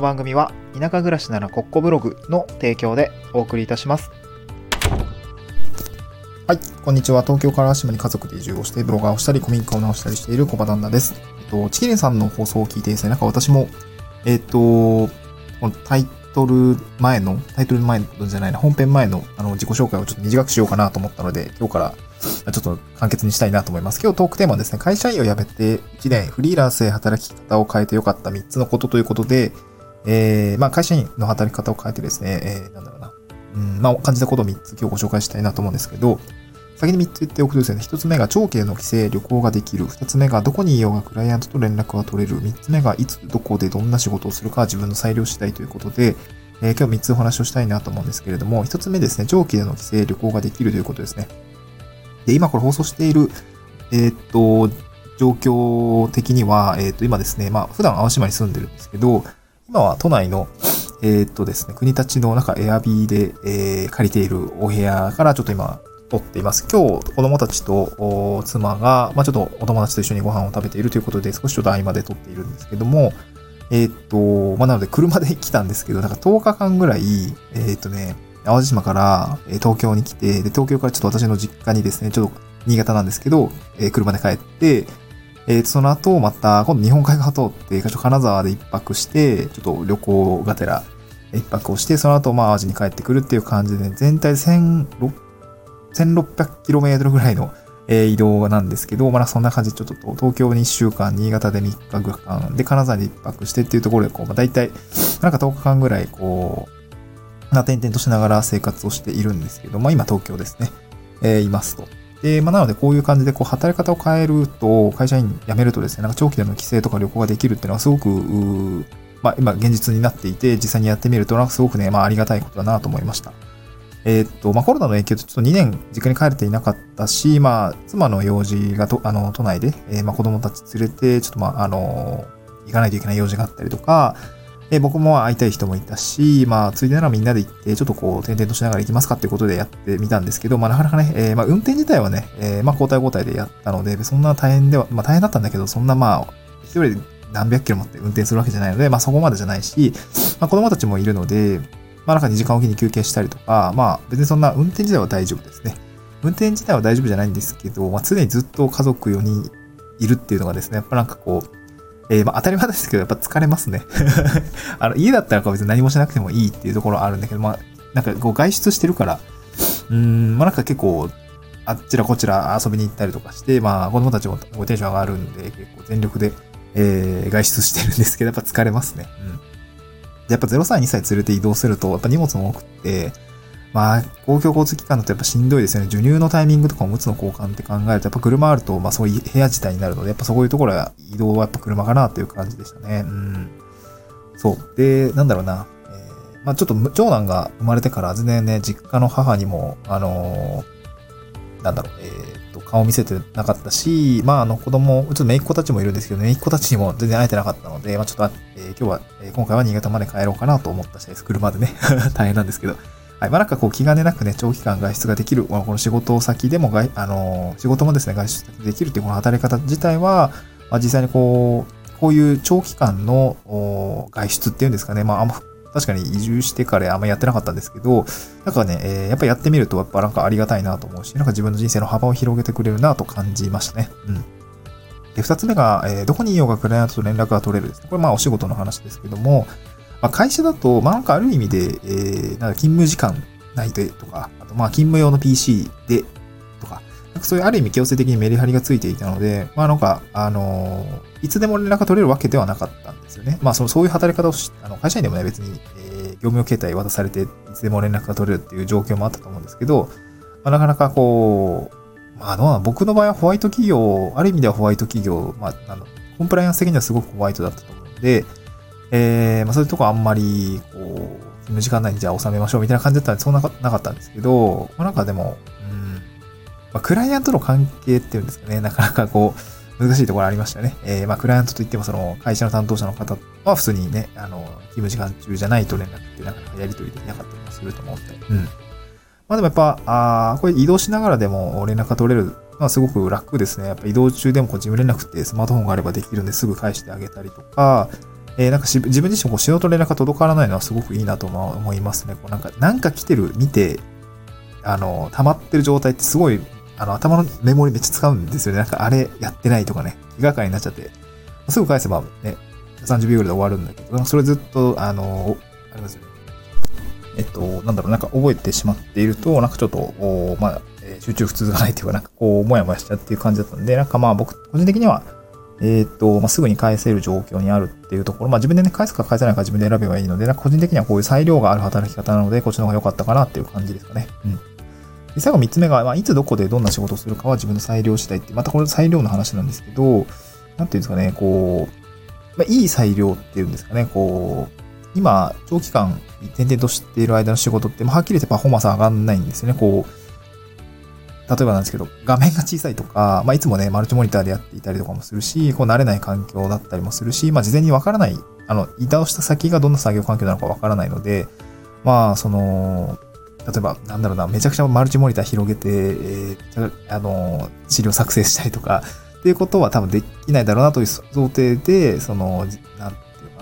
の番組は田舎暮らしならコッコブログの提供でお送りいたします。はい、こんにちは。東京から島に家族で移住をしてブロガーをしたり古民家を直したりしている小場旦那です。えっと、チキリンさんの放送を聞いてですね、なんか私も、えっと、このタイトル前の、タイトル前のじゃないな、本編前のあの自己紹介をちょっと短くしようかなと思ったので、今日からちょっと簡潔にしたいなと思います。今日トークテーマはですね、会社員を辞めて1年フリーランスへ働き方を変えてよかった3つのことということで、えー、まあ会社員の働き方を変えてですね、えー、なんだろうな、うん、まあ感じたことを3つ今日ご紹介したいなと思うんですけど、先に3つ言っておくとですね、1つ目が長期での帰省、旅行ができる。2つ目がどこにいようがクライアントと連絡が取れる。3つ目がいつ、どこでどんな仕事をするか自分の裁量次第ということで、えー、今日3つお話をしたいなと思うんですけれども、1つ目ですね、長期での帰省、旅行ができるということですね。で、今これ放送している、えー、っと、状況的には、えー、っと、今ですね、まあ、普段淡島に住んでるんですけど、今は都内の、えー、っとですね、国立の中エアビーで、えー、借りているお部屋からちょっと今、撮っています。今日、子供たちと妻が、まあ、ちょっとお友達と一緒にご飯を食べているということで、少しちょっと合間で撮っているんですけども、えー、っと、まあ、なので車で来たんですけど、なんか10日間ぐらい、え、っとね、淡路島から東京に来て、で、東京からちょっと私の実家にですね、ちょっと新潟なんですけど、えー、車で帰って、えー、その後、また、今度日本海側通って、金沢で一泊して、ちょっと旅行がてら、一泊をして、その後、まあ、淡路に帰ってくるっていう感じで、全体1600 1600km ぐらいの、えー、移動なんですけど、まあそんな感じでちょっと東京に1週間、新潟で3日ぐらいで金沢に1泊してっていうところで、こう、まあ大体、なんか10日間ぐらい、こう、な、転々としながら生活をしているんですけど、まあ今東京ですね、えー、いますと。で、まあなのでこういう感じで、こう、働き方を変えると、会社員辞めるとですね、なんか長期での帰省とか旅行ができるっていうのはすごく、まあ今現実になっていて、実際にやってみると、なんかすごくね、まあありがたいことだなと思いました。えー、っと、まあ、コロナの影響でちょっと2年実家に帰れていなかったし、まあ、妻の用事がと、あの、都内で、えー、まあ、子供たち連れて、ちょっとまあ、あの、行かないといけない用事があったりとか、えー、僕も会いたい人もいたし、まあ、ついでならみんなで行って、ちょっとこう、転々としながら行きますかっていうことでやってみたんですけど、まあ、なかなかね、えー、まあ、運転自体はね、えー、まあ、交代交代でやったので、そんな大変では、まあ、大変だったんだけど、そんなまあ、一人で何百キロ持って運転するわけじゃないので、まあ、そこまでじゃないし、まあ、子供たちもいるので、まあなんか2時間おきに休憩したりとか、まあ別にそんな運転自体は大丈夫ですね。運転自体は大丈夫じゃないんですけど、まあ常にずっと家族4人いるっていうのがですね、やっぱなんかこう、えー、まあ当たり前ですけど、やっぱ疲れますね。あの、家だったら別に何もしなくてもいいっていうところあるんだけど、まあ、なんかこう外出してるから、うん、まあなんか結構、あっちらこちら遊びに行ったりとかして、まあ子供たちもテンション上がるんで、結構全力で、えー、外出してるんですけど、やっぱ疲れますね。うん。やっぱ0歳、2歳連れて移動すると、やっぱ荷物も多くて、まあ、公共交通機関だとやっぱしんどいですよね。授乳のタイミングとかおむつの交換って考えると、やっぱ車あると、まあそういう部屋自体になるので、やっぱそういうところは移動はやっぱ車かなっていう感じでしたね。うん。そう。で、なんだろうな。えー、まあちょっと長男が生まれてから全然ね、実家の母にも、あのー、なんだろう、えー、と、顔見せてなかったし、まあ、あの、子供、ちょっと姪っ子たちもいるんですけど、姪っ子たちにも全然会えてなかったので、まあ、ちょっと、えー、今日は、え、今回は新潟まで帰ろうかなと思った次第です。車でね。大変なんですけど。はい。まあ、なんかこう、気兼ねなくね、長期間外出ができる、この仕事先でも外、あの、仕事もですね、外出できるっていうこの働き方自体は、まあ、実際にこう、こういう長期間の外出っていうんですかね、まあ、あんま確かに移住してからあんまやってなかったんですけど、なんかね、えー、やっぱやってみるとやっぱなんかありがたいなと思うし、なんか自分の人生の幅を広げてくれるなと感じましたね。うん。で、二つ目が、えー、どこにいようがクライアントと連絡が取れる。これまあお仕事の話ですけども、まあ、会社だと、まあなんかある意味で、えー、なんか勤務時間内でとか、あとまあ勤務用の PC でとか、なんかそういうある意味強制的にメリハリがついていたので、まあなんか、あのー、いつでも連絡が取れるわけではなかったんですよね。まあそのそういう働き方をし、あの会社員でもね別に、えー、業務用携帯渡されていつでも連絡が取れるっていう状況もあったと思うんですけど、まあなかなかこう、まあどうなの僕の場合はホワイト企業、ある意味ではホワイト企業、まああの、コンプライアンス的にはすごくホワイトだったと思うので、えー、まあそういうとこあんまり、こう、勤務時間内にじゃあ収めましょうみたいな感じだったんで、そんななかったんですけど、まあなんかでも、まあ、クライアントの関係っていうんですかね、なかなかこう、難しいところありましたね。えー、まあ、クライアントといっても、その、会社の担当者の方は普通にね、あの、勤務時間中じゃないと連絡ってなかなかやり取りできなかったりもすると思って。うん。まあでもやっぱ、ああこれ移動しながらでも連絡が取れるのはすごく楽ですね。やっぱ移動中でもこう事務連絡ってスマートフォンがあればできるんですぐ返してあげたりとか、えー、なんか自分自身こう仕事連絡が届からないのはすごくいいなと思いますね。こうなんか、なんか来てる、見て、あの、溜まってる状態ってすごい、あの、頭のメモリめっちゃ使うんですよね。なんか、あれやってないとかね、気がかりになっちゃって、すぐ返せばね、30秒ぐらいで終わるんだけど、それずっと、あの、ありますよね。えっと、なんだろう、なんか覚えてしまっていると、なんかちょっと、おまあ、集中普通がないというか、なんかこう、もやもやしちゃうっていう感じだったんで、なんかまあ僕、個人的には、えっ、と、まあ、すぐに返せる状況にあるっていうところ、まあ自分でね、返すか返せないか自分で選べばいいので、な個人的にはこういう裁量がある働き方なので、こっちの方が良かったかなっていう感じですかね。うん。で最後3つ目が、まあ、いつどこでどんな仕事をするかは自分の裁量次第って、またこれ裁量の話なんですけど、なんていうんですかね、こう、まあ、いい裁量っていうんですかね、こう、今、長期間、転々としている間の仕事って、まあ、はっきり言ってパフォーマンス上がんないんですよね。こう、例えばなんですけど、画面が小さいとか、まあ、いつもね、マルチモニターでやっていたりとかもするし、こう慣れない環境だったりもするし、まあ、事前にわからない、あの、移動した先がどんな作業環境なのかわからないので、まあ、その、例えば、なんだろうな、めちゃくちゃマルチモニター広げて、えー、あの、資料作成したりとか、っていうことは多分できないだろうなという想定で、その、なん、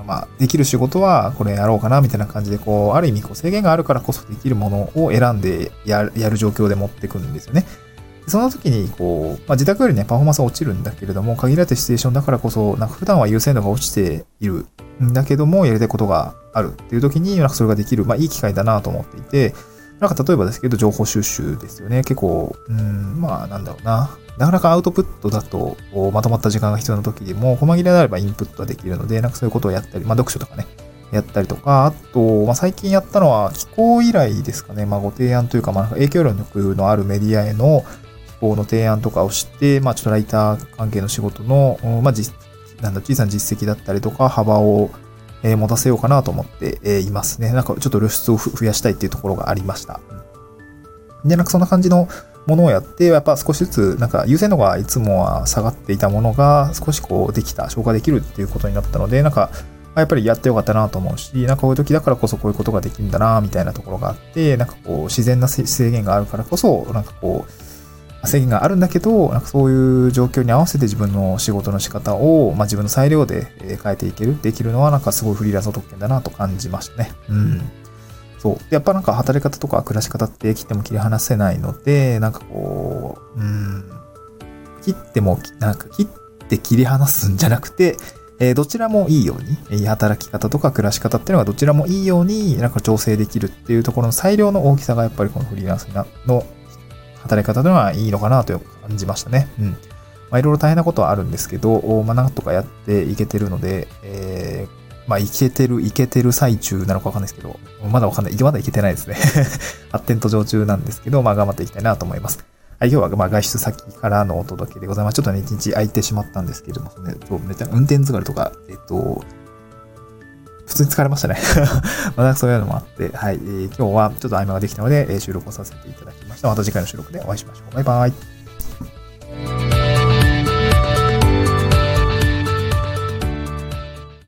まあ、できる仕事はこれやろうかな、みたいな感じで、こう、ある意味こう制限があるからこそできるものを選んでやる状況で持っていくんですよね。その時に、こう、まあ、自宅よりね、パフォーマンスは落ちるんだけれども、限られたシチュエーションだからこそ、なんか普段は優先度が落ちているんだけども、やりたいことがあるっていう時に、なんかそれができる、まあ、いい機会だなと思っていて、なんか例えばですけど、情報収集ですよね。結構、うん、まあ、なんだろうな。なかなかアウトプットだと、まとまった時間が必要な時でも、細切れであればインプットはできるので、なんかそういうことをやったり、まあ、読書とかね、やったりとか、あと、まあ、最近やったのは、気候依頼ですかね。まあ、ご提案というか、まあ、影響力のあるメディアへの、法の提案とかをして、まあ、ちょっとライター関係の仕事の、まあ、実、なんだ、小さな実績だったりとか、幅を、えー、持たせようかなと思って、え、いますね。なんかちょっと露出を増やしたいっていうところがありました。で、なんかそんな感じのものをやって、やっぱ少しずつ、なんか優先度がいつもは下がっていたものが少しこうできた、消化できるっていうことになったので、なんか、やっぱりやってよかったなと思うし、なんかこういう時だからこそこういうことができるんだな、みたいなところがあって、なんかこう自然な制限があるからこそ、なんかこう、制限があるんだけど、なんかそういう状況に合わせて自分の仕事の仕方を、まあ、自分の裁量で変えていける、できるのはなんかすごいフリーランスの特権だなと感じましたね。うん。そう。やっぱなんか働き方とか暮らし方って切っても切り離せないので、なんかこう、うん、切っても、なんか切って切り離すんじゃなくて、えー、どちらもいいように、働き方とか暮らし方っていうのがどちらもいいように、なんか調整できるっていうところの裁量の大きさがやっぱりこのフリーランスの働き方というのはいいのかなと感じましたね。うん。まあ、いろいろ大変なことはあるんですけど、まあ、なんとかやっていけてるので、えー、まあ、いけてる、いけてる最中なのかわかんないですけど、まだわかんない。まだいけてないですね。発展途上中なんですけど、まあ、頑張っていきたいなと思います。はい、今日は、まあ、外出先からのお届けでございます。ちょっとね、一日空いてしまったんですけれども、ね、めちゃ運転疲れとか、えっと、普通に疲れましたね またそういうのもあって、はい、えー、今日はちょっと合間ができたので、えー、収録をさせていただきました。また次回の収録でお会いしましょう。バイバイ。